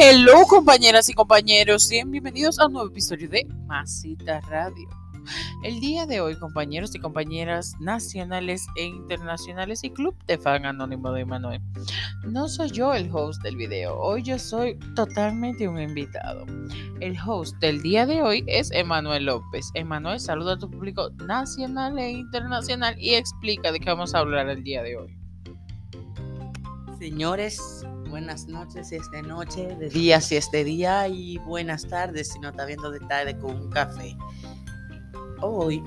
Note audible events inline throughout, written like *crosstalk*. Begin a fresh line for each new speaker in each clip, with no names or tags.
Hello compañeras y compañeros, bienvenidos a un nuevo episodio de Masita Radio. El día de hoy, compañeros y compañeras nacionales e internacionales y Club de Fan Anónimo de Manuel. No soy yo el host del video, hoy yo soy totalmente un invitado. El host del día de hoy es Emanuel López. Emanuel, saluda a tu público nacional e internacional y explica de qué vamos a hablar el día de hoy.
Señores, buenas noches si es de noche, de día si es de día y buenas tardes si no está viendo de tarde con un café. Hoy,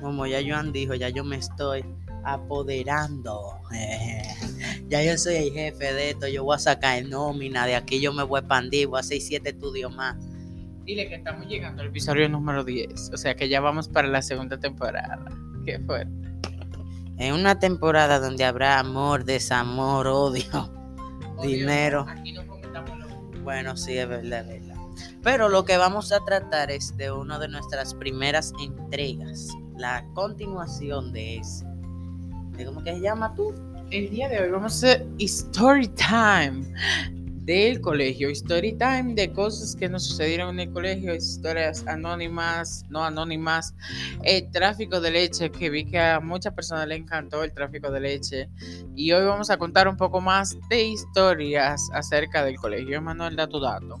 como ya Joan dijo, ya yo me estoy apoderando. *laughs* ya yo soy el jefe de esto, yo voy a sacar nómina, de aquí yo me voy a expandir, voy a hacer siete estudios más.
Dile que estamos llegando al episodio número 10, o sea que ya vamos para la segunda temporada. Qué fuerte.
En una temporada donde habrá amor, desamor, odio, dinero.
Aquí no
Bueno, sí, es verdad, es verdad. Pero lo que vamos a tratar es de una de nuestras primeras entregas, la continuación de ese. ¿De cómo que se llama tú?
El día de hoy vamos a hacer story time del colegio, story time de cosas que nos sucedieron en el colegio, historias anónimas, no anónimas, el tráfico de leche, que vi que a muchas personas le encantó el tráfico de leche. Y hoy vamos a contar un poco más de historias acerca del colegio. Manuel, da tu dato.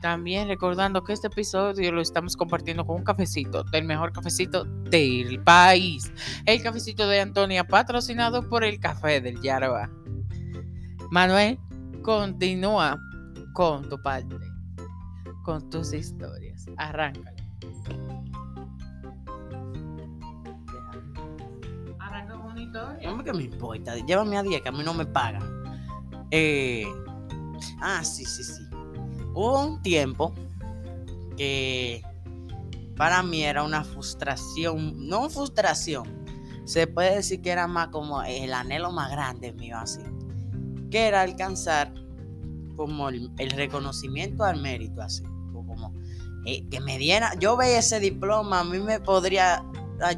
También recordando que este episodio lo estamos compartiendo con un cafecito, del mejor cafecito del país. El cafecito de Antonia, patrocinado por el café del Yarba. Manuel, continúa con tu parte, con tus historias. Arráncalo. Arranca con una historia.
No que me importa, llévame a 10 que a mí no me pagan. Eh, ah, sí, sí, sí. Hubo un tiempo que para mí era una frustración, no frustración, se puede decir que era más como el anhelo más grande mío así, que era alcanzar como el, reconocimiento al mérito así, como eh, que me diera, yo veía ese diploma, a mí me podría,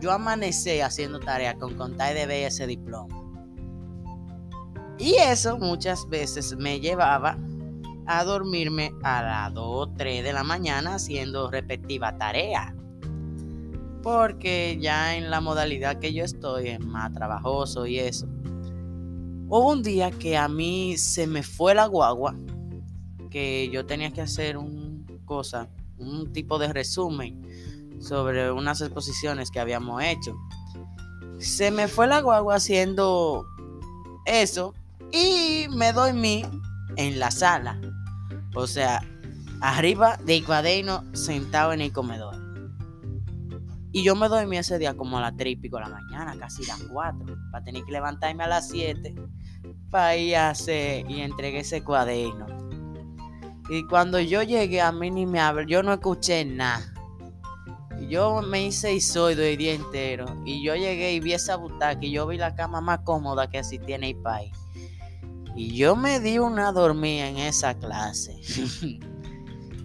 yo amanecer haciendo tarea con contar de ver ese diploma. Y eso muchas veces me llevaba a dormirme a las 2 o 3 de la mañana haciendo respectiva tarea. Porque ya en la modalidad que yo estoy es más trabajoso y eso. Hubo un día que a mí se me fue la guagua, que yo tenía que hacer un cosa, un tipo de resumen sobre unas exposiciones que habíamos hecho. Se me fue la guagua haciendo eso y me dormí en la sala. O sea, arriba del cuaderno sentado en el comedor. Y yo me dormí ese día como a las 3 y pico de la mañana, casi las 4, para tener que levantarme a las 7 para ir a hacer y entregué ese cuaderno. Y cuando yo llegué, a mí ni me habló, yo no escuché nada. Yo me hice isoido el día entero. Y yo llegué y vi esa butaca y yo vi la cama más cómoda que así tiene el país. Y yo me di una dormida en esa clase. *laughs*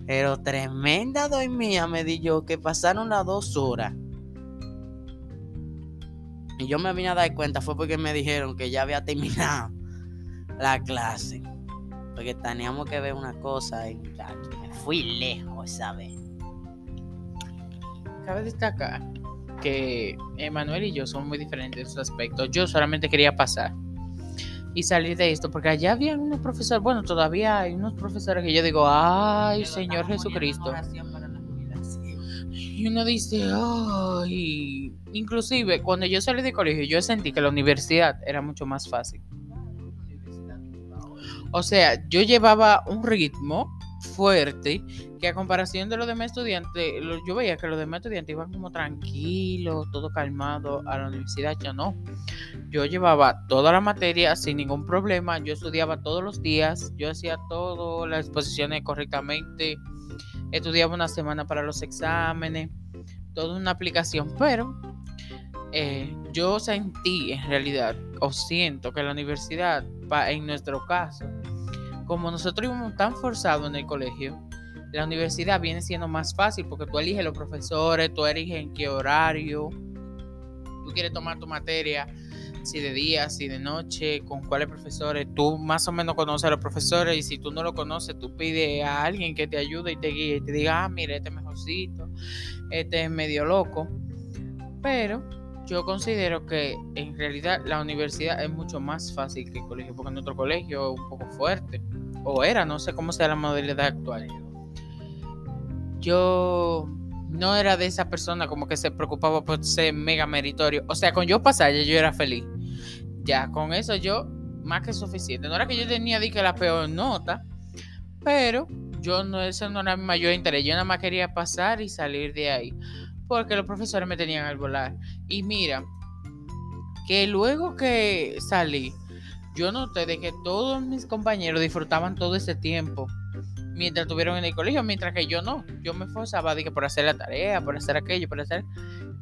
Pero tremenda dormida me di yo que pasaron las dos horas. Y yo me vine a dar cuenta fue porque me dijeron que ya había terminado *laughs* la clase. Porque teníamos que ver una cosa y me fui lejos esa vez.
Cabe destacar que Emanuel y yo somos muy diferentes en su aspecto. Yo solamente quería pasar y salir de esto, porque allá había unos profesores, bueno, todavía hay unos profesores que yo digo, ay, Señor Jesucristo. Y uno dice, ay, inclusive cuando yo salí de colegio, yo sentí que la universidad era mucho más fácil. O sea, yo llevaba un ritmo fuerte que a comparación de los demás estudiantes, yo veía que los demás estudiantes iban como tranquilos, todo calmado a la universidad, yo no. Yo llevaba toda la materia sin ningún problema, yo estudiaba todos los días, yo hacía todas las exposiciones correctamente, estudiaba una semana para los exámenes, toda una aplicación, pero eh, yo sentí en realidad, o siento que la universidad, en nuestro caso, como nosotros íbamos tan forzados en el colegio, la universidad viene siendo más fácil porque tú eliges los profesores, tú eliges en qué horario, tú quieres tomar tu materia, si de día, si de noche, con cuáles profesores, tú más o menos conoces a los profesores y si tú no lo conoces, tú pides a alguien que te ayude y te guíe y te diga, ah, mira, este es mejorcito, este es medio loco, pero yo considero que en realidad la universidad es mucho más fácil que el colegio, porque otro colegio es un poco fuerte, o era, no sé cómo sea la modalidad actual. Yo no era de esa persona como que se preocupaba por ser mega meritorio. O sea, con yo pasar yo era feliz. Ya, con eso yo más que suficiente. No era que yo tenía que la peor nota, pero yo no, eso no era mi mayor interés. Yo nada más quería pasar y salir de ahí porque los profesores me tenían al volar. Y mira, que luego que salí, yo noté de que todos mis compañeros disfrutaban todo ese tiempo mientras estuvieron en el colegio, mientras que yo no. Yo me esforzaba que por hacer la tarea, por hacer aquello, por hacer...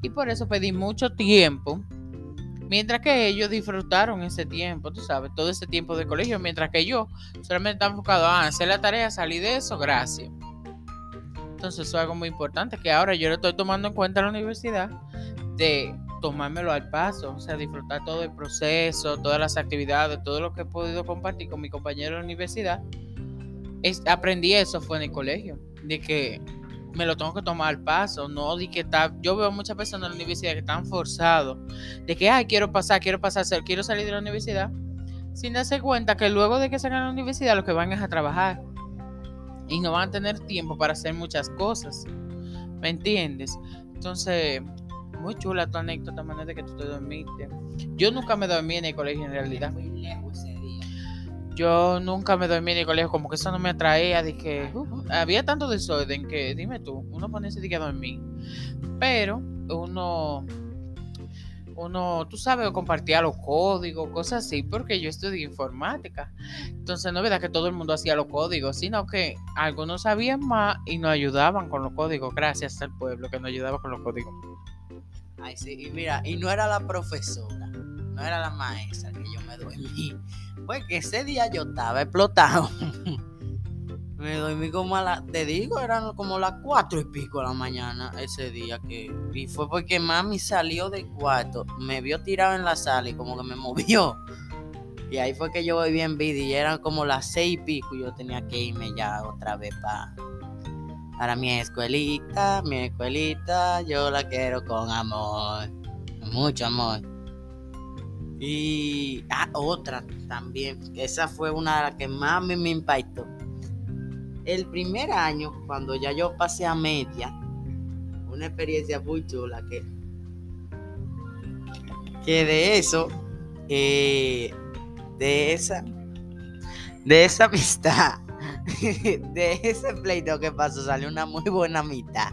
Y por eso pedí mucho tiempo, mientras que ellos disfrutaron ese tiempo, tú sabes, todo ese tiempo de colegio, mientras que yo solamente estaba enfocado a hacer la tarea, salir de eso, gracias. Entonces eso es algo muy importante que ahora yo lo estoy tomando en cuenta en la universidad de tomármelo al paso, o sea, disfrutar todo el proceso, todas las actividades, todo lo que he podido compartir con mi compañero de la universidad. Es, aprendí eso fue en el colegio, de que me lo tengo que tomar al paso, no de que está, yo veo muchas personas en la universidad que están forzados, de que, ay, quiero pasar, quiero pasar, quiero salir de la universidad, sin darse cuenta que luego de que salgan de la universidad lo que van es a trabajar y no van a tener tiempo para hacer muchas cosas. ¿Me entiendes? Entonces, muy chula tu anécdota, manera de que tú te dormiste. Yo nunca me dormí en el colegio en realidad. Yo nunca me dormí en el colegio, como que eso no me atraía. Dije, uh, había tanto desorden que, dime tú, uno pone ese día a dormir. Pero uno uno, tú sabes, compartía los códigos, cosas así, porque yo estudié informática. Entonces no verdad que todo el mundo hacía los códigos, sino que algunos sabían más y nos ayudaban con los códigos, gracias al pueblo que nos ayudaba con los códigos.
Ay, sí, y mira, y no era la profesora, no era la maestra que yo me dormí. Fue que ese día yo estaba explotado. *laughs* Me dormí como a la, te digo, eran como las cuatro y pico de la mañana ese día que, y fue porque mami salió del cuarto, me vio tirado en la sala y como que me movió. Y ahí fue que yo volví en vida y eran como las seis y pico y yo tenía que irme ya otra vez para, para mi escuelita, mi escuelita, yo la quiero con amor, mucho amor. Y ah, otra también, esa fue una de las que más me impactó el primer año, cuando ya yo pasé a media, una experiencia muy chula que, que de eso, eh, de esa, de esa amistad, *laughs* de ese pleito que pasó, salió una muy buena amistad.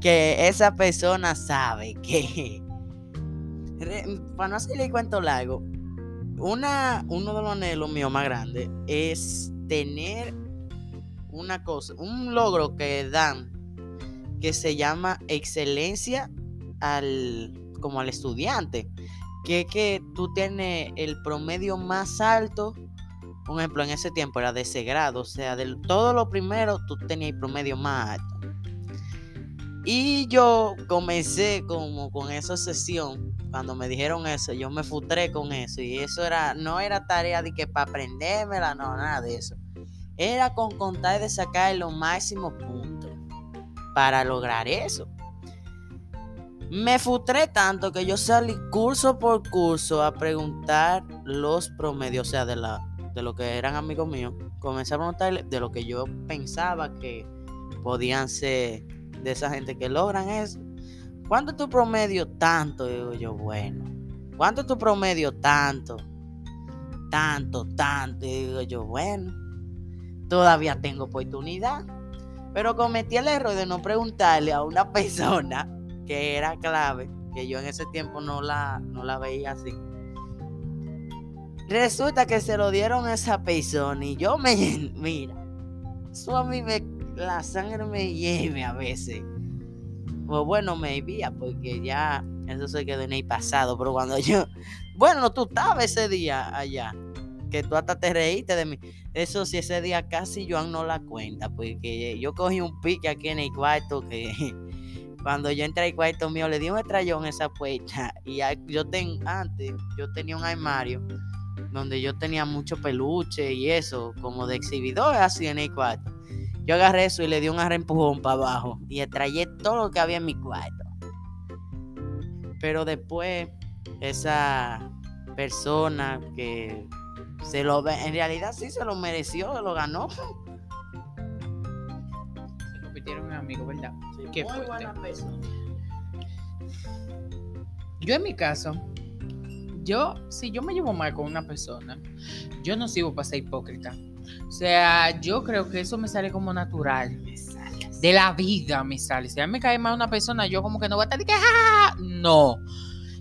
Que esa persona sabe que, para no hacerle cuento largo, una, uno de los anhelos míos más grandes es tener una cosa, un logro que dan que se llama excelencia al como al estudiante, que es que tú tienes el promedio más alto, por ejemplo, en ese tiempo era de ese grado, o sea, de todo lo primero tú tenías el promedio más alto. Y yo comencé como con esa sesión, cuando me dijeron eso, yo me futré con eso y eso era no era tarea de que para aprendérmela, no, nada de eso era con contar de sacar los máximos puntos para lograr eso. Me futré tanto que yo salí curso por curso a preguntar los promedios, o sea, de, la, de lo que eran amigos míos. Comencé a preguntarle de lo que yo pensaba que podían ser de esa gente que logran eso. ¿Cuánto es tu promedio? Tanto, digo yo, bueno. ¿Cuánto es tu promedio? Tanto. Tanto, tanto, digo yo, bueno todavía tengo oportunidad. Pero cometí el error de no preguntarle a una *laughs* persona que era clave, que yo en ese tiempo no la, no la veía así. Resulta que se lo dieron a esa persona y yo me, *laughs* mira, eso a mí me, la sangre me lleve a veces. Pues bueno, me vía porque ya eso se quedó en el pasado, pero cuando yo, *laughs* bueno, tú estabas ese día allá, que tú hasta te reíste de mí. Eso sí, ese día casi Joan no la cuenta, porque yo cogí un pique aquí en el cuarto que *laughs* cuando yo entré al cuarto mío le di un estrellón esa puerta y yo ten, antes yo tenía un armario donde yo tenía mucho peluche y eso, como de exhibidor así en el cuarto. Yo agarré eso y le di un arrempujón para abajo y extrañé todo lo que había en mi cuarto. Pero después, esa persona que se lo ve, en realidad sí se lo mereció, se lo ganó. Se
convirtieron en amigos, ¿verdad?
Sí, Qué muy buena persona.
Yo en mi caso, yo, si yo me llevo mal con una persona, yo no sigo para ser hipócrita. O sea, yo creo que eso me sale como natural. De la vida me sale. Si a mí me cae mal una persona, yo como que no voy a estar de que, no.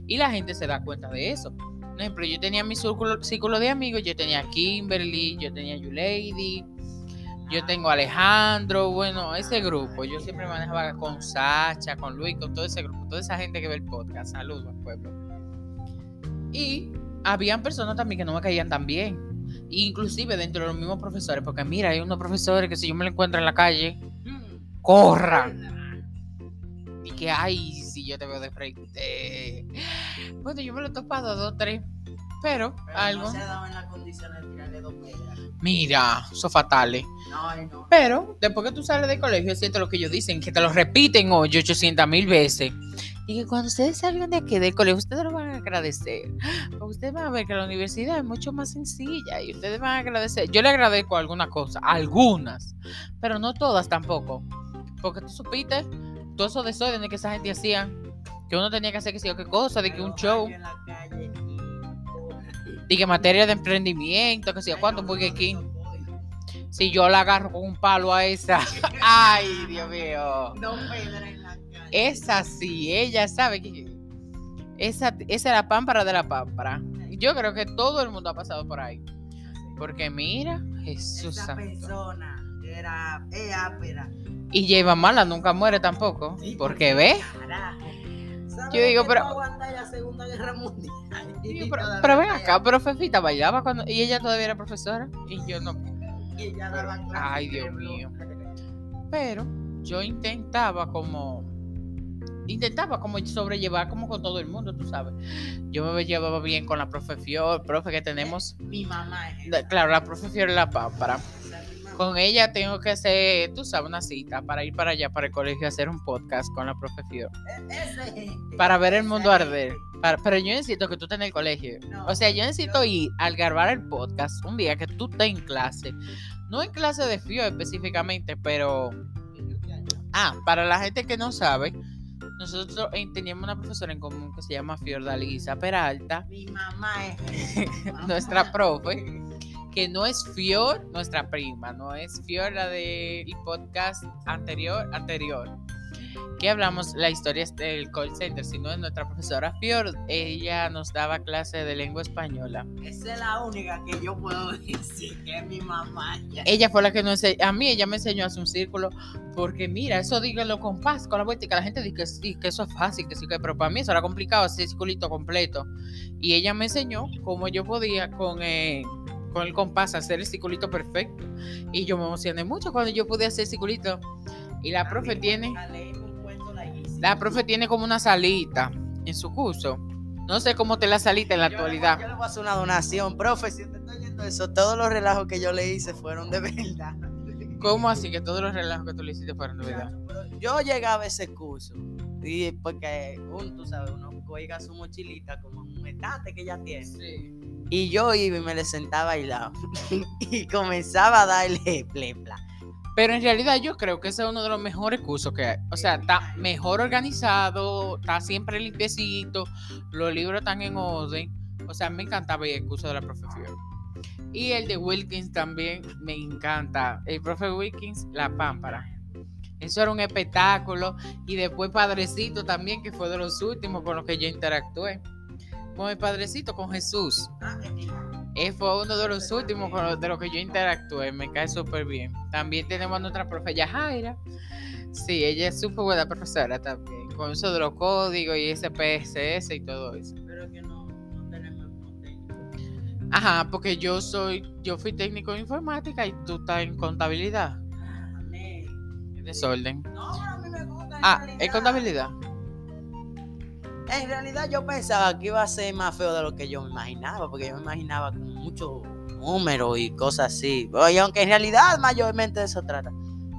Y la gente se da cuenta de eso. Por ejemplo, yo tenía mi círculo, círculo de amigos, yo tenía Kimberly, yo tenía Lady yo tengo Alejandro, bueno, ese grupo. Yo siempre manejaba con Sacha, con Luis, con todo ese grupo, toda esa gente que ve el podcast. Saludos al pueblo. Y habían personas también que no me caían tan bien. Inclusive dentro de los mismos profesores, porque mira, hay unos profesores que si yo me lo encuentro en la calle, corran. Y que, ay, si yo te veo de frente. Bueno, yo me lo he topado dos, tres. Pero, algo.
se ha dado en la condición de tirarle dos
Mira, son fatales.
No, no.
Pero, después que tú sales del colegio, siento lo que ellos dicen, que te lo repiten hoy 800 mil veces. Y que cuando ustedes salgan de aquí del colegio, ustedes lo van a agradecer. Porque ustedes van a ver que la universidad es mucho más sencilla y ustedes van a agradecer. Yo le agradezco algunas cosas, algunas, pero no todas tampoco. Porque tú supiste todo eso desorden que esa gente hacía, que uno tenía que hacer que sea qué cosa, de que un show. De que materia de emprendimiento, que sea cuánto, porque aquí. Si yo la agarro con un palo a esa. *laughs* Ay, Dios mío. Esa sí, ella sabe que esa, esa es la pámpara de la pámpara. Yo creo que todo el mundo ha pasado por ahí. Porque mira, Jesús.
Esa persona era, ápera.
Y lleva mala nunca muere tampoco. porque ve. Yo digo, pero. *laughs* pero, ven acá, pero Fefita bailaba cuando. Y ella todavía era profesora. Y yo no. Ay, Dios mío. Pero yo intentaba como intentaba como sobrellevar como con todo el mundo, tú sabes. Yo me llevaba bien con la profe Fior, profe que tenemos.
Mi mamá
Claro, la profe Fior es la pámpara. Con ella tengo que hacer, tú sabes, una cita para ir para allá, para el colegio, a hacer un podcast con la profe Fior.
E-,
para ver el mundo arder. pero yo necesito que tú estés en el colegio. o sea, yo necesito ir al grabar el podcast un día que tú estés en clase. No en clase de Fior específicamente, pero... Ah, para la gente que no sabe, nosotros eh, teníamos una profesora en común que se llama Fiordalisa Peralta.
Mi mamá es *laughs*
nuestra profe. Que no es Fior, nuestra prima, no es Fior la del podcast anterior, anterior que hablamos la historia del call center, sino de nuestra profesora Fior. Ella nos daba clase de lengua española.
Esa es la única que yo puedo *laughs* decir que es mi mamá.
Ella fue la que nos a mí ella me enseñó a hacer un círculo, porque mira, eso díganlo con paz, con la vuelta, y que la gente dice que sí, que eso es fácil, que sí, que, pero para mí eso era complicado, hacer circulito completo. Y ella me enseñó cómo yo podía con... Eh, con el compás hacer el circulito perfecto. Y yo me emocioné mucho cuando yo pude hacer el circulito. Y la profe tiene. La profe tiene como una salita en su curso. No sé cómo te la salita en la actualidad.
yo le voy a hacer una donación, profe, si usted está oyendo eso, todos los relajos que yo le hice fueron de verdad. *laughs*
¿Cómo así que todos los relajos que tú le hiciste fueron de verdad?
Yo llegaba a ese curso y porque uno, tú sabes, uno cuelga su mochilita como un estante que ya tiene. Sí. Y yo iba y me le sentaba a bailar *laughs* y comenzaba a darle plepla.
Pero en realidad yo creo que ese es uno de los mejores cursos que hay. O sea, está mejor organizado, está siempre limpiecito, los libros están en orden. O sea, me encantaba el curso de la profesión. Y el de Wilkins también me encanta. El profe Wilkins, La Pámpara. Eso era un espectáculo. Y después Padrecito también, que fue de los últimos con los que yo interactué. Con el Padrecito, con Jesús. Él fue uno de los últimos con los- de los que yo interactué. Me cae súper bien. También tenemos a nuestra profe Yajaira. Sí, ella es súper buena profesora también. Con eso de los códigos y ese PSS y todo eso.
Pero que no, no tenemos técnico.
Ajá, porque yo soy, yo fui técnico en informática y tú estás en contabilidad. En desorden.
No, pero a mí me gusta.
Ah, en contabilidad.
En realidad yo pensaba que iba a ser más feo de lo que yo me imaginaba, porque yo me imaginaba con muchos números y cosas así. Oye, aunque en realidad mayormente de eso trata.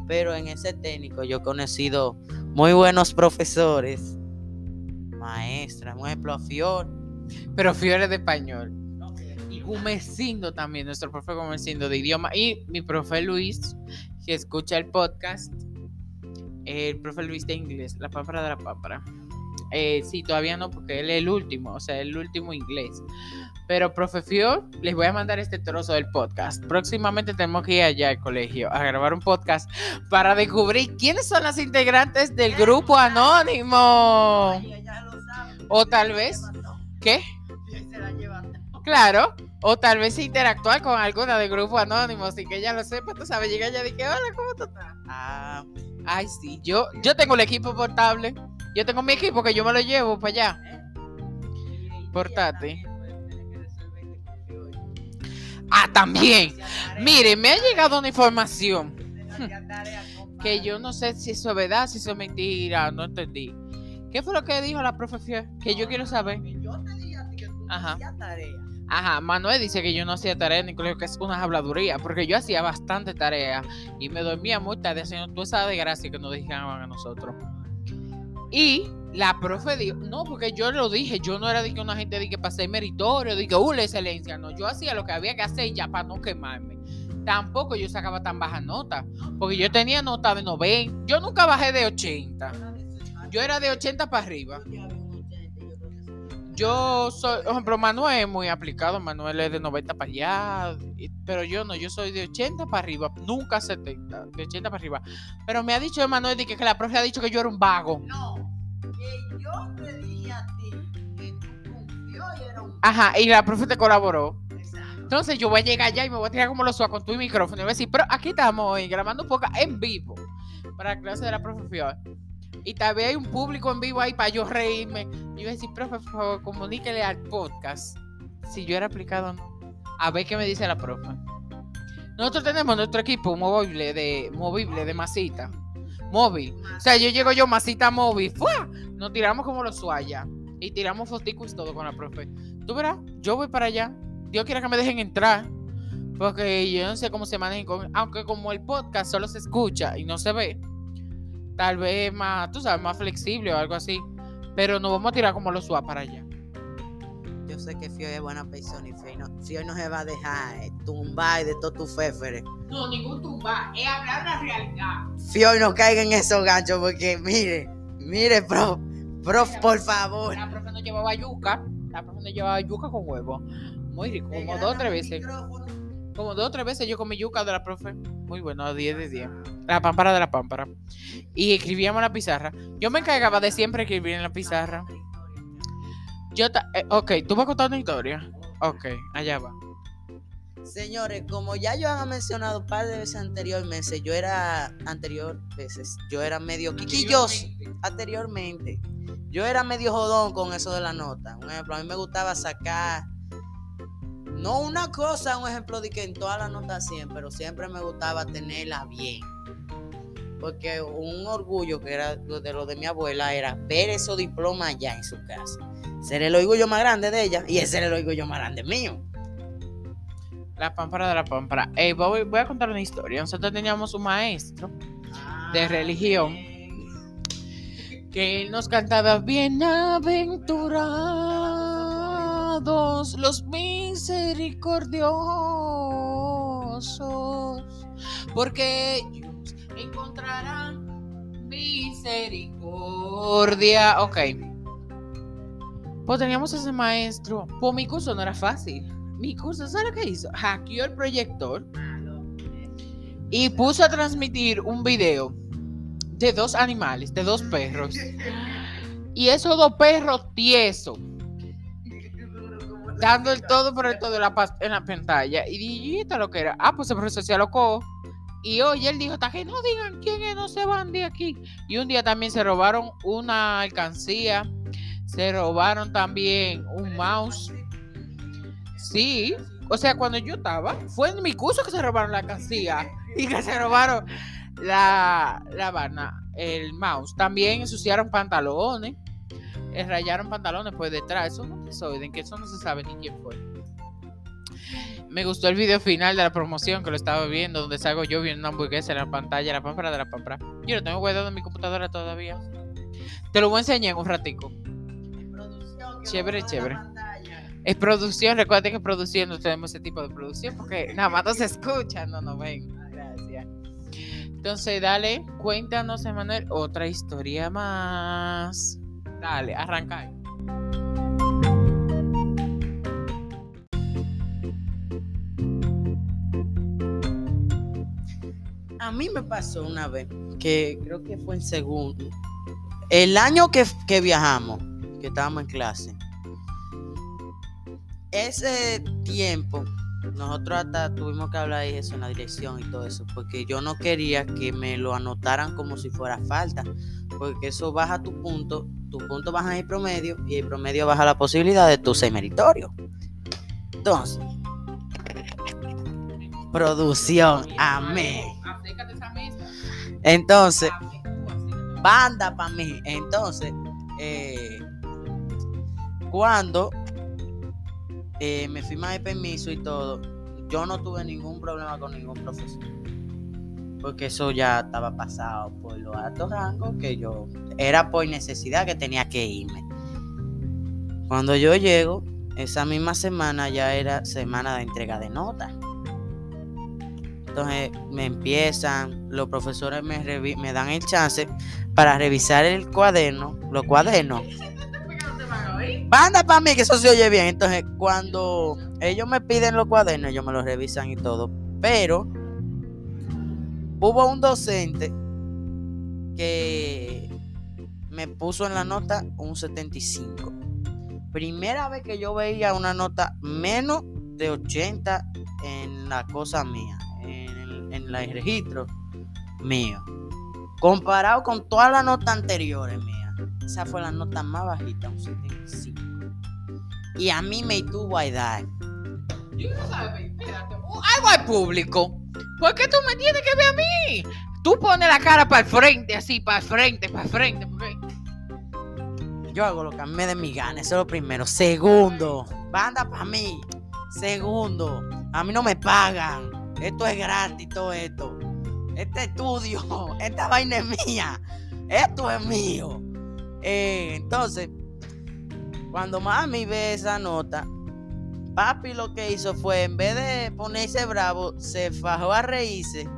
Pero en ese técnico yo he conocido muy buenos profesores, maestras, por ejemplo, Fior.
Pero Fiore de español. Y Gumecindo también, nuestro profe Gumecindo de idioma. Y mi profe Luis, que escucha el podcast. El profe Luis de inglés, la pámpara de la pámpara. Eh, sí, todavía no, porque él es el último, o sea, el último inglés. Pero, profe Fior, les voy a mandar este trozo del podcast. Próximamente tenemos que ir allá al colegio a grabar un podcast para descubrir quiénes son las integrantes del grupo anónimo. O tal vez, ¿qué? Claro, o tal vez interactuar con alguna del grupo anónimo, sin que ella lo sepa, tú sabes, llega ella y dice, hola, ¿cómo tú estás?
Ah,
Ay, sí, yo, yo tengo el equipo portable, yo tengo mi equipo que yo me lo llevo para allá. Portátil. Ah, también. Mire, me ha llegado una información que yo no sé si eso es verdad, si eso es mentira, no entendí. ¿Qué fue lo que dijo la profe Fior? Que yo quiero saber.
Yo te dije a ti que tú
Ajá.
hacías tarea.
Ajá, Manuel dice que yo no hacía tarea el colegio, que es una habladuría, porque yo hacía bastante tarea y me dormía muy tarde haciendo toda esa desgracia que nos dejaban a nosotros. Y la profe dijo, no, porque yo lo dije, yo no era de que una gente de que pasé meritorio, de que, uh, excelencia, no, yo hacía lo que había que hacer ya para no quemarme. Tampoco yo sacaba tan baja nota, porque yo tenía nota de 90, yo nunca bajé de 80, yo era de 80 para arriba. Yo soy, por ejemplo, Manuel es muy aplicado, Manuel es de 90 para allá, pero yo no, yo soy de 80 para arriba, nunca 70, de 80 para arriba. Pero me ha dicho Manuel que, que la profe ha dicho que yo era un vago.
No, que yo te dije a ti que tú confió y era un
Ajá, y la profe te colaboró.
Exacto.
Entonces yo voy a llegar allá y me voy a tirar como los suas con tu micrófono y voy a decir, pero aquí estamos hoy grabando un podcast en vivo para la clase de la profe Fior. Y tal vez hay un público en vivo ahí para yo reírme. Y yo voy a decir, profe, por favor, comuníquele al podcast si yo era aplicado o no. A ver qué me dice la profe. Nosotros tenemos nuestro equipo movible de, movible de masita. Móvil. O sea, yo llego yo, masita móvil. ¡fua! Nos tiramos como los suayas. Y tiramos foticos y todo con la profe. Tú verás, yo voy para allá. Dios quiera que me dejen entrar. Porque yo no sé cómo se manejen con. Aunque como el podcast solo se escucha y no se ve. Tal vez más, tú sabes, más flexible o algo así. Pero nos vamos a tirar como los suá para allá.
Yo sé que Fio es buena persona y Fio no, no se va a dejar eh, tumbar de todo tu féfere.
No, ningún tumba. Es hablar la realidad.
Fio no caiga en esos ganchos porque mire, mire, prof, prof, por favor.
La profe nos llevaba yuca. La profe nos llevaba yuca con huevo. Muy rico. Como dos o tres veces. Como dos o tres veces yo comí yuca de la profe. Muy bueno, 10 de 10. La pámpara de la pámpara. Y escribíamos en la pizarra. Yo me encargaba de siempre escribir en la pizarra. Yo, ta- eh, ok, tú vas a contar una historia. Ok, allá va.
Señores, como ya yo había mencionado un par de veces anteriormente, yo era anterior veces, yo era medio quiquilloso anteriormente. Yo era medio jodón con eso de la nota. Un ejemplo, a mí me gustaba sacar no una cosa, un ejemplo de que en todas las notas 100, pero siempre me gustaba tenerla bien. Porque un orgullo que era de lo de mi abuela era ver esos diplomas allá en su casa. Ser el orgullo más grande de ella y ese era el orgullo más grande mío.
La pámpara de la pámpara. Ey, voy, voy a contar una historia. Nosotros teníamos un maestro de religión que él nos cantaba bienaventurados los misericordiosos porque misericordia. Ok. Pues teníamos ese maestro. Pues mi curso no era fácil. mi curso, ¿sabes lo que hizo? Hackeó el proyector y puso a transmitir un video de dos animales, de dos perros. Y esos dos perros tiesos, dando el todo por el todo en la, en la pantalla. Y dije, ¿y esto lo que era? Ah, pues el profesor se alocó. Y oye, él dijo, "Está que no digan quién es, no se van de aquí. Y un día también se robaron una alcancía, se robaron también un mouse. Sí, o sea, cuando yo estaba, fue en mi curso que se robaron la alcancía y que se robaron la, la vana, el mouse. También ensuciaron pantalones, eh, rayaron pantalones por detrás. Eso no desorden, que eso no se sabe ni quién fue. Me gustó el video final de la promoción que lo estaba viendo, donde salgo yo viendo una hamburguesa en la pantalla, la pámpara de la pámpara. Yo lo tengo guardado en mi computadora todavía. Te lo voy a enseñar en un ratico. Chévere, chévere. Es producción, recuerden que producción no tenemos ese tipo de producción porque nada más no se escucha, no nos ven. Gracias. Entonces, dale, cuéntanos, Emanuel, otra historia más. Dale, arranca.
Mí me pasó una vez que creo que fue en segundo. El año que, que viajamos, que estábamos en clase, ese tiempo, nosotros hasta tuvimos que hablar de eso en la dirección y todo eso, porque yo no quería que me lo anotaran como si fuera falta, porque eso baja tu punto, tu punto baja el promedio y el promedio baja la posibilidad de tu ser meritorio. Entonces, producción, amén.
Acércate a esa mesa.
Entonces,
acércate.
banda para mí. Entonces, eh, cuando eh, me firma el permiso y todo, yo no tuve ningún problema con ningún profesor. Porque eso ya estaba pasado por los altos rangos, que yo era por necesidad que tenía que irme. Cuando yo llego, esa misma semana ya era semana de entrega de notas. Entonces me empiezan, los profesores me, dan el chance para revisar el cuaderno, los cuadernos. Banda para mí, que eso se oye bien. Entonces, cuando ellos me piden los cuadernos, ellos me los revisan y todo. Pero hubo un docente que me puso en la nota un 75. Primera vez que yo veía una nota menos de 80 en la cosa mía, en el, el registro mío. Comparado con todas las notas anteriores mías. Esa fue la nota más bajita, un 75. Y a mí me tuvo a edad.
Yo no sabes, espérate. Uh, Algo al público. ¿Por qué tú me tienes que ver a mí? Tú pones la cara para el frente, así, para el frente, para el frente. porque-
Yo hago lo que a mí me dé mi gana, eso es lo primero. Segundo, banda para mí. Segundo, a mí no me pagan. Esto es gratis, todo esto. Este estudio, *laughs* esta vaina es mía. Esto es mío. Eh, entonces, cuando mami ve esa nota, papi lo que hizo fue, en vez de ponerse bravo, se fajó a reírse.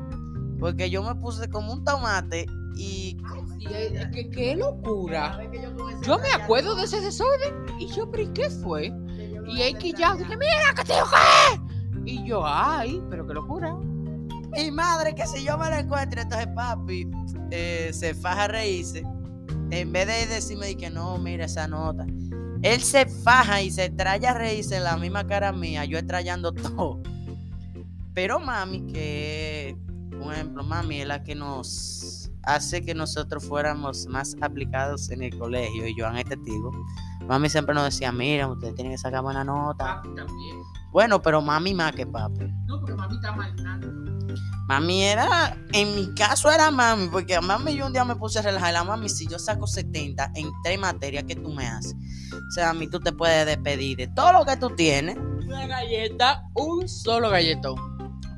Porque yo me puse como un tomate y
Sí, es que qué locura. Yo me acuerdo de ese desorden. Y yo, ¿pero y qué fue? Y es que ya dije, mira, que te qué. Y yo, ay, pero qué locura.
mi madre que si yo me la encuentro, entonces papi eh, se faja a reírse. En vez de decirme de que no, mira esa nota. Él se faja y se trae a reírse en la misma cara mía, yo estrellando *laughs* todo. Pero mami, que, por ejemplo, mami es la que nos hace que nosotros fuéramos más aplicados en el colegio y Joan es testigo. Mami siempre nos decía, mira, ustedes tienen que sacar buena nota.
Papi también.
Bueno, pero mami más que papi.
No, porque mami está mal.
Mami era, en mi caso era mami, porque a mami yo un día me puse a relajar. La mami, si yo saco 70 en tres materias que tú me haces, o sea, a mí tú te puedes despedir de todo lo que tú tienes.
Una galleta, un solo galletón.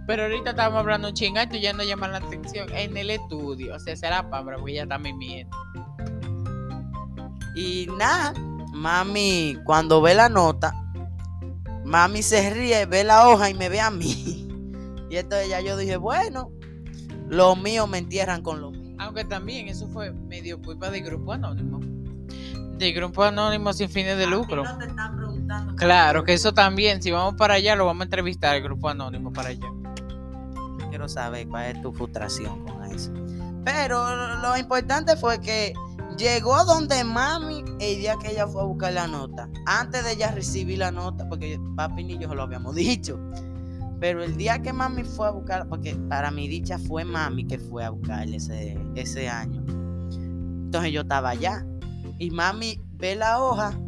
Pero ahorita estamos hablando chinga y tú ya no llamas la atención en el estudio. O sea, será para porque ella está mimiendo.
Y nada, mami, cuando ve la nota, mami se ríe, ve la hoja y me ve a mí. *laughs* Y entonces ya yo dije, bueno, los míos me entierran con lo mío.
Aunque también eso fue medio culpa del grupo anónimo. Del grupo anónimo sin fines de lucro.
No te están preguntando preguntando.
Claro, que eso también, si vamos para allá, lo vamos a entrevistar el grupo anónimo para allá.
Quiero saber cuál es tu frustración con eso. Pero lo importante fue que llegó donde mami el día que ella fue a buscar la nota. Antes de ella recibir la nota, porque papi ni yo se lo habíamos *laughs* dicho. Pero el día que mami fue a buscar, porque para mi dicha fue mami que fue a buscarle ese, ese año. Entonces yo estaba allá. Y mami ve la hoja,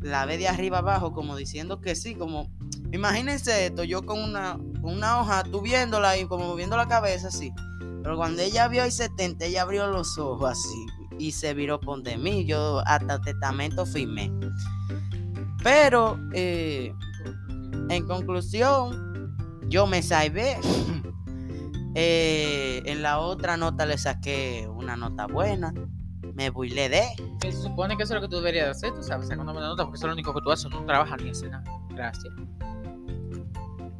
la ve de arriba abajo, como diciendo que sí, como. Imagínense esto, yo con una, con una hoja, tú viéndola y como moviendo la cabeza así. Pero cuando ella vio el 70, ella abrió los ojos así y se viró por de mí. Yo hasta testamento firmé. Pero, eh, en conclusión, yo me salvé. *clears throat* Eh, en la otra nota le saqué una nota buena. Me burlé de.
Se supone que eso es lo que tú deberías hacer, tú sabes, sacar una buena nota, porque eso es lo único que tú haces, no trabajas ni haces nada. Gracias.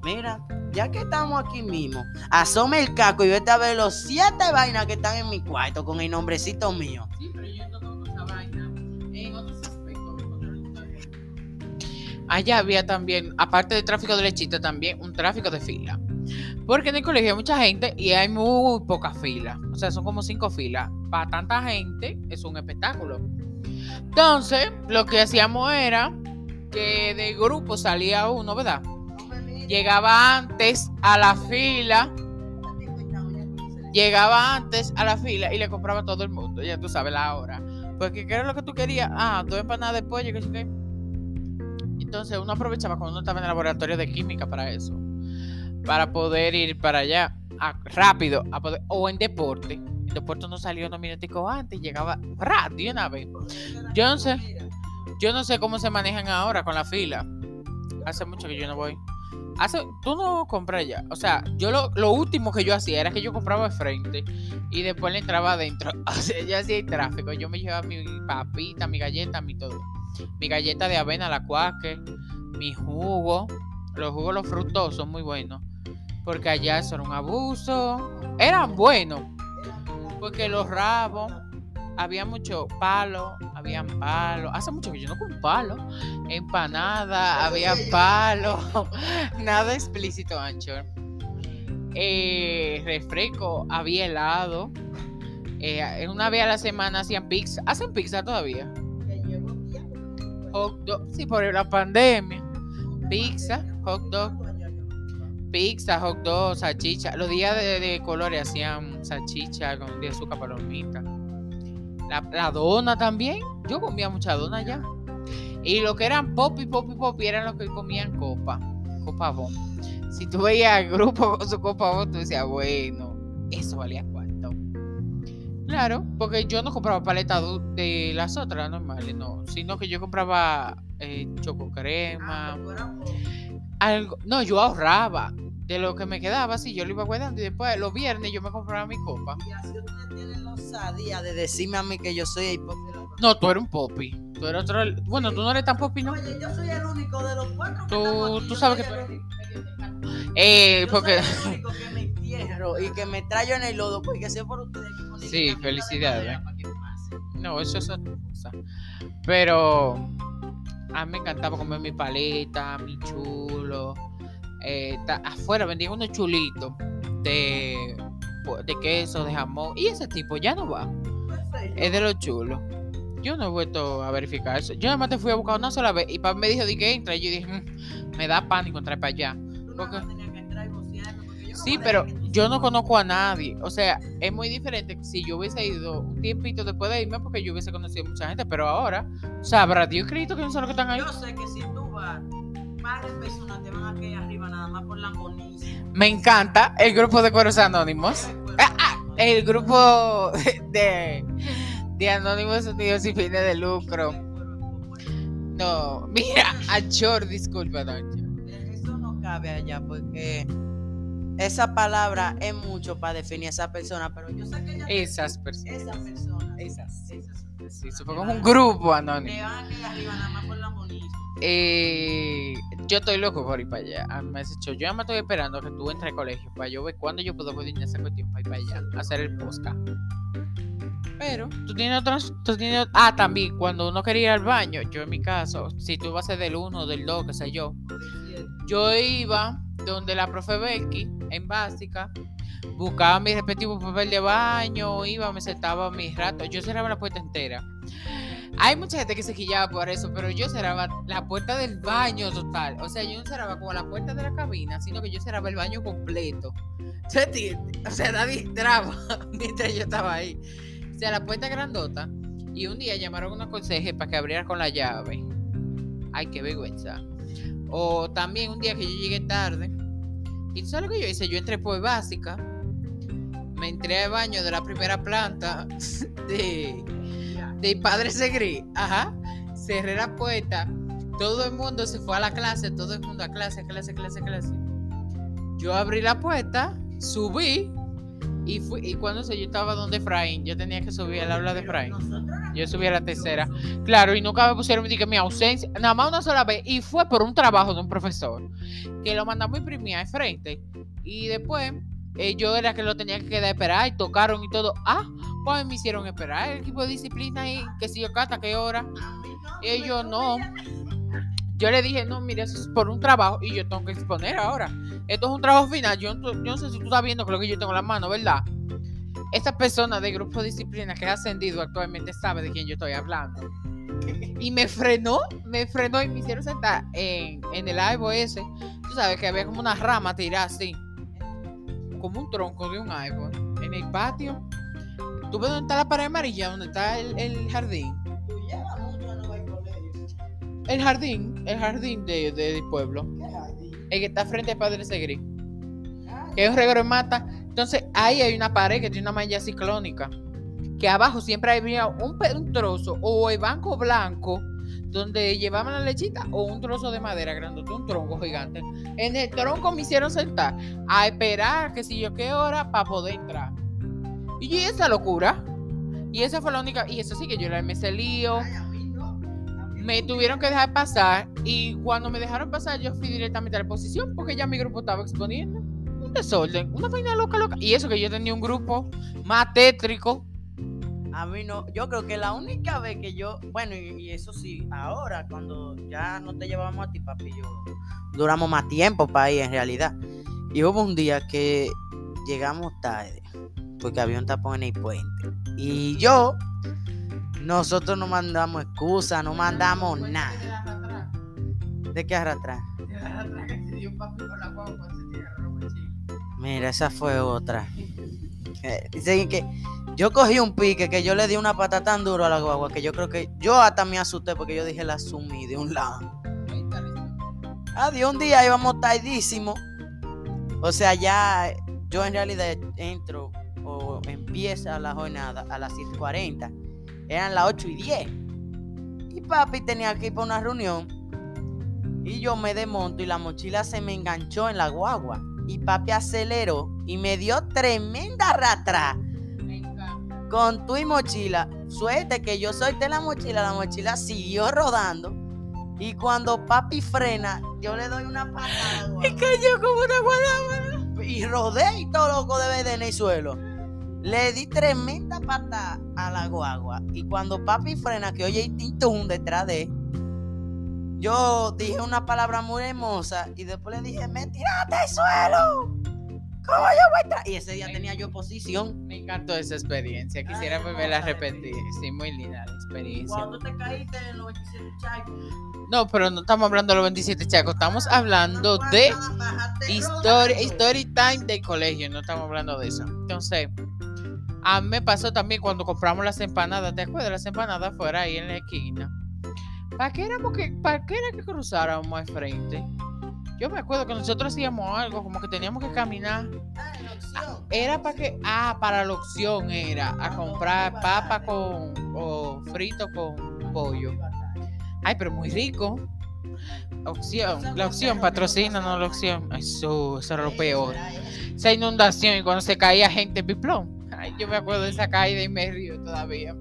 Mira, ya que estamos aquí mismo, asome el caco y vete a ver los siete vainas que están en mi cuarto con el nombrecito mío.
Sí, pero yo no toco esa vaina en otros aspectos. Allá había también, aparte del tráfico de lechita, también un tráfico de fila. Porque en el colegio hay mucha gente y hay muy poca fila. O sea, son como cinco filas. Para tanta gente es un espectáculo. Entonces, lo que hacíamos era que de grupo salía uno, ¿verdad? Llegaba antes a la fila. Llegaba antes a la fila y le compraba a todo el mundo. Ya tú sabes la hora. Porque ¿qué era lo que tú querías? Ah, dos empanadas de pollo, que. Entonces uno aprovechaba cuando uno estaba en el laboratorio de química para eso. Para poder ir para allá rápido. o en deporte. En deporte no salió unos minuticos antes llegaba rápido una vez. Yo no sé. Yo no sé cómo se manejan ahora con la fila. Hace mucho que yo no voy. Hace, tú no compras ya. O sea, yo lo, lo último que yo hacía era que yo compraba de frente y después le entraba adentro. *laughs* O sea, yo hacía el tráfico. Yo me llevaba mi papita, mi galleta, mi todo. Mi galleta de avena, la cuaque, mi jugo. Los jugos, los frutos son muy buenos. Porque allá eso era un abuso. Eran buenos. Porque los rabos, había mucho palo, habían palos. Hace mucho que yo no como palo. Empanada, *laughs* había palo. *laughs* Nada explícito, Anchor. Eh, refresco, había helado. Eh, una vez a la semana hacían pizza. ¿Hacen pizza todavía? Hot dog. Sí, por la pandemia. Pizza, hot dog. Pizza, hot dog, salchicha. Los días de, de colores hacían salchicha con de azúcar palomita. La, la dona también. Yo comía mucha dona ya. Y lo que eran pop y pop y pop eran los que comían copa. Copa bon. Si tú veías al grupo *laughs* con su copa bon, tú decías, bueno, eso valía cuánto. Claro, porque yo no compraba paletas de las otras normales, no. Sino que yo compraba eh, choco crema. Algo, no, yo ahorraba de lo que me quedaba, así yo lo iba guardando y después los viernes yo me compraba mi copa.
Osadía de decirme a mí que yo soy hipócrita.
No, tú eres un popi. Tú eres otro. Bueno, tú no eres tan popi, ¿no?
Oye, yo soy el único de los cuatro que
Tú-
aquí,
tú sabes que tú
único.
Eh, porque.
soy el único que me entierro y que me traigo en el lodo, porque si es por ustedes que
Sí, felicidades.
que pase.
No, eso es otra cosa. Pero a mí me encantaba comer mi paleta, mi chulo. Eh, ta- afuera vendían unos chulitos de, de queso, de jamón. Y ese tipo ya no va. Es de los chulos. Yo no he vuelto a verificar eso. Yo nada más te fui a buscar una sola vez y papá me dijo de que entra. Y yo dije, "Mm, me da pánico entrar para allá. Porque- Sí, pero yo no conozco a nadie. O sea, es muy diferente si yo hubiese ido un tiempito después de irme porque yo hubiese conocido mucha gente. Pero ahora, sabrá Dios Cristo que no son los que están ahí.
Yo sé que si tú vas, varias personas te van a caer arriba nada más por la bonicia.
Me encanta el grupo de cueros anónimos. El grupo de, de Anónimos Unidos sin fines de lucro. No, mira, Achor, disculpa, Doncha.
Eso no cabe allá porque esa palabra es mucho para definir a esa persona, pero yo sé que ella-
Esas personas.
esa persona,
Esas.
esas personas
Sí, fue como
van
un
a-
grupo anónimo.
van a arriba nada más por la.
Eh, yo estoy loco por ir para allá. Ah, Me has dicho, yo ya me estoy esperando que tú entres al colegio para yo ver cuándo yo puedo coordinar esa cuestión para ir para allá a hacer el podcast. Pero tú tienes otras, tú tienes, ah, también cuando uno quería ir al baño, yo en mi caso, si tú vas a ser del 1 o del 2, qué sé yo, yo iba donde la profe Becky, en básica, buscaba mi respectivo papel de baño, iba, me sentaba mis ratos, yo cerraba la puerta entera. Hay mucha gente que se quillaba por eso, pero yo cerraba la puerta del baño total. O sea, yo no cerraba como la puerta de la cabina, sino que yo cerraba el baño completo. *laughs* O sea, nadie entraba *laughs* mientras yo estaba ahí. O sea, la puerta grandota. Y un día llamaron a una conseje para que abriera con la llave. Ay, qué vergüenza. O también un día que yo llegué tarde. ¿Y tú sabes lo que yo hice? Yo entré por básica. Me entré al baño de la primera planta *laughs* de Padre Segri. Ajá. Cerré la puerta. Todo el mundo se fue a la clase. Todo el mundo a clase, clase, clase, clase. Yo abrí la puerta, subí. Y, fui, y cuando se, yo estaba donde Efraín, yo tenía que subir al aula de Efraín. Yo subí a la tercera. Claro, y nunca me pusieron que mi ausencia, nada más una sola vez. Y fue por un trabajo de un profesor que lo mandamos a imprimir al frente. Y después eh, yo era que lo tenía que quedar esperar y tocaron y todo. Ah, pues me hicieron esperar el equipo de disciplina y que si yo cata, qué hora. Ellos no. Yo le dije, no, mire, eso es por un trabajo y yo tengo que exponer ahora. Esto es un trabajo final. Yo, yo no sé si tú estás viendo lo que yo tengo en la mano, ¿verdad? Esta persona de grupo de disciplina que ha ascendido actualmente sabe de quién yo estoy hablando. Y me frenó, me frenó y me hicieron sentar en, en el árbol ese. Tú sabes que había como una rama tirada así, como un tronco de un árbol, en el patio. ¿Tú ves dónde está la pared amarilla? ¿Dónde está el, el jardín? El jardín, el jardín de, de- del pueblo. El que está frente al Padre Segri. Que es un reguero de mata. Entonces, ahí hay una pared que tiene una malla ciclónica. Que abajo siempre había un, un trozo o el banco blanco donde llevaban la lechita o un trozo de madera grandote, un tronco gigante. En el tronco me hicieron sentar a esperar que si yo qué hora para poder entrar. Y esa locura. Y esa fue la única. Y eso sí que yo le me ese lío me tuvieron que dejar pasar y cuando me dejaron pasar yo fui directamente a la exposición porque ya mi grupo estaba exponiendo un desorden, una vaina loca, loca. Y eso que yo tenía un grupo más tétrico.
A mí no, yo creo que la única vez que yo, bueno, y, y eso sí, ahora cuando ya no te llevamos a ti, papi, yo duramos más tiempo para ir en realidad. Y hubo un día que llegamos tarde, porque había un tapón en el puente. Y yo, nosotros no mandamos excusa, no mandamos nada. ¿De qué arrastrar? Mira, esa fue otra. Eh, dicen que yo cogí un pique que yo le di una pata tan duro a la guagua que yo creo que yo hasta me asusté porque yo dije la sumí de un lado. Adiós, un día íbamos tardísimo. O sea, ya yo en realidad entro o empieza la jornada a las 7.40. Eran las 8 y 10. Y papi tenía que ir para una reunión. Y yo me desmonto y la mochila se me enganchó en la guagua. Y papi aceleró y me dio tremenda ratra con tu y mochila. Suerte que yo solté la mochila, la mochila siguió rodando. Y cuando papi frena, yo le doy una patada. *laughs*
Y cayó como una guanábana.
Y rodé y todo loco de en el suelo. Le di tremenda patada a la guagua. Y cuando papi frena, que oye el tintum detrás de él, yo dije una palabra muy hermosa y después le dije, me tiraste al suelo. ¿Cómo yo voy a entrar? Y ese día tenía yo posición.
Me encantó esa experiencia. Quisiera
Ay,
volverla a repetir. Sí, muy linda la experiencia.
Cuando te caíste en los 27 chacos.
No, pero no estamos hablando de los 27 chacos. Estamos hablando de historia, story time del colegio. No estamos hablando de eso. Entonces, a mí me pasó también cuando compramos las empanadas. ¿Te acuerdas? Las empanadas fuera ahí en la esquina. ¿Para qué, éramos que, ¿Para qué era que cruzáramos al frente? Yo me acuerdo que nosotros hacíamos algo, como que teníamos que caminar. Era para que, ah, para la opción era a comprar papa con, o frito con pollo. Ay, pero muy rico. Opción, la opción patrocina, no la opción. Eso, eso era lo peor. Esa inundación y cuando se caía gente en Piplón. Ay, yo me acuerdo de esa caída y me río todavía.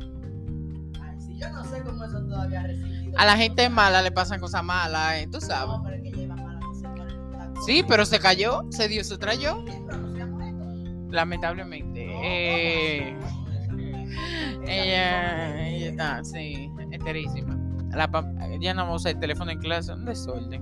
Ay, sí, yo no sé cómo eso todavía ha resistido.
A la gente mala le pasan cosas malas, ¿eh? tú sabes.
No, pero es que lleva mala que se pone en tacón.
Sí, pero se cayó, se dio, se trayó.
Sí, pero no se ha muerto.
Lamentablemente. Eh, ella, ella está, sí, enterísima. La, ella no usa el teléfono en clase, un desorden.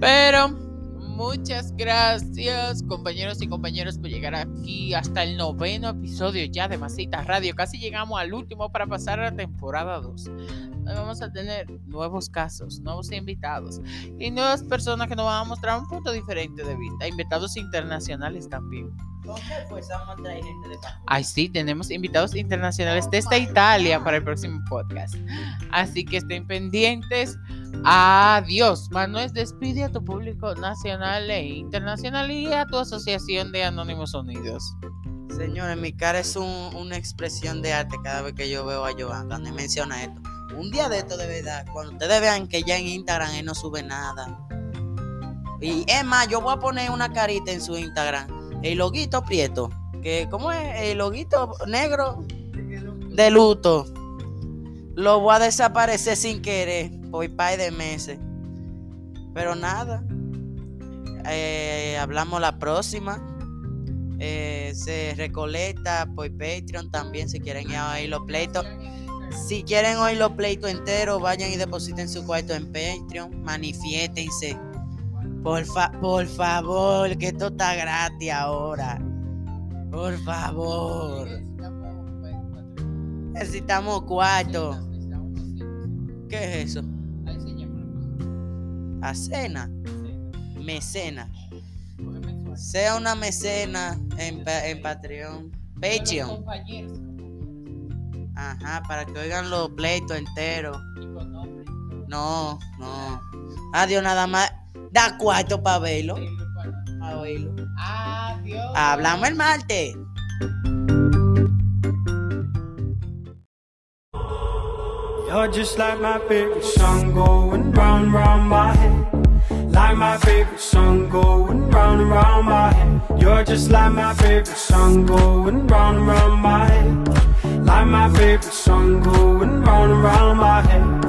Pero muchas gracias, compañeros y compañeras, por llegar aquí hasta el noveno episodio ya de Masita Radio. Casi llegamos al último para pasar a la temporada 2. Hoy vamos a tener nuevos casos, nuevos invitados y nuevas personas que nos van a mostrar un punto diferente de vista. Invitados internacionales también.
¿Con qué fuerza vamos a traer gente de Panamá?
Ay, sí, tenemos invitados internacionales desde Italia para el próximo podcast. Así que estén pendientes. Adiós. Manuel, despide a tu público nacional e internacional y a tu asociación de Anónimos Unidos.
Señores, mi cara es un- una expresión de arte cada vez que yo veo a Joan cuando él menciona esto. Un día de esto de verdad, cuando ustedes vean que ya en Instagram él no sube nada. Y es más, yo voy a poner una carita en su Instagram. El loguito prieto. Que, ¿Cómo es? El loguito negro de luto. Lo voy a desaparecer sin querer por par de meses. Pero nada. Eh, hablamos la próxima. Eh, se recolecta por Patreon también si quieren ir a oír los pleitos. Si quieren oír los pleitos enteros, vayan y depositen su cuarto en Patreon. Manifiétense. Por, fa- por favor, que esto está gratis ahora. Por favor. Necesitamos cuarto. ¿Qué es eso? A cena. Mecena. Sea una mecena en, en Patreon. Patreon. Ajá, para que oigan los pleitos enteros. No, no. Adiós, nada más. Da cuarto para verlo. Para oírlo.
Adiós.
Hablamos el martes.
You're just like my favorite song going round round my head. Like my favorite song going round and round my head. You're just like my favorite song going round and round my head. Like my favorite song going round and round my head.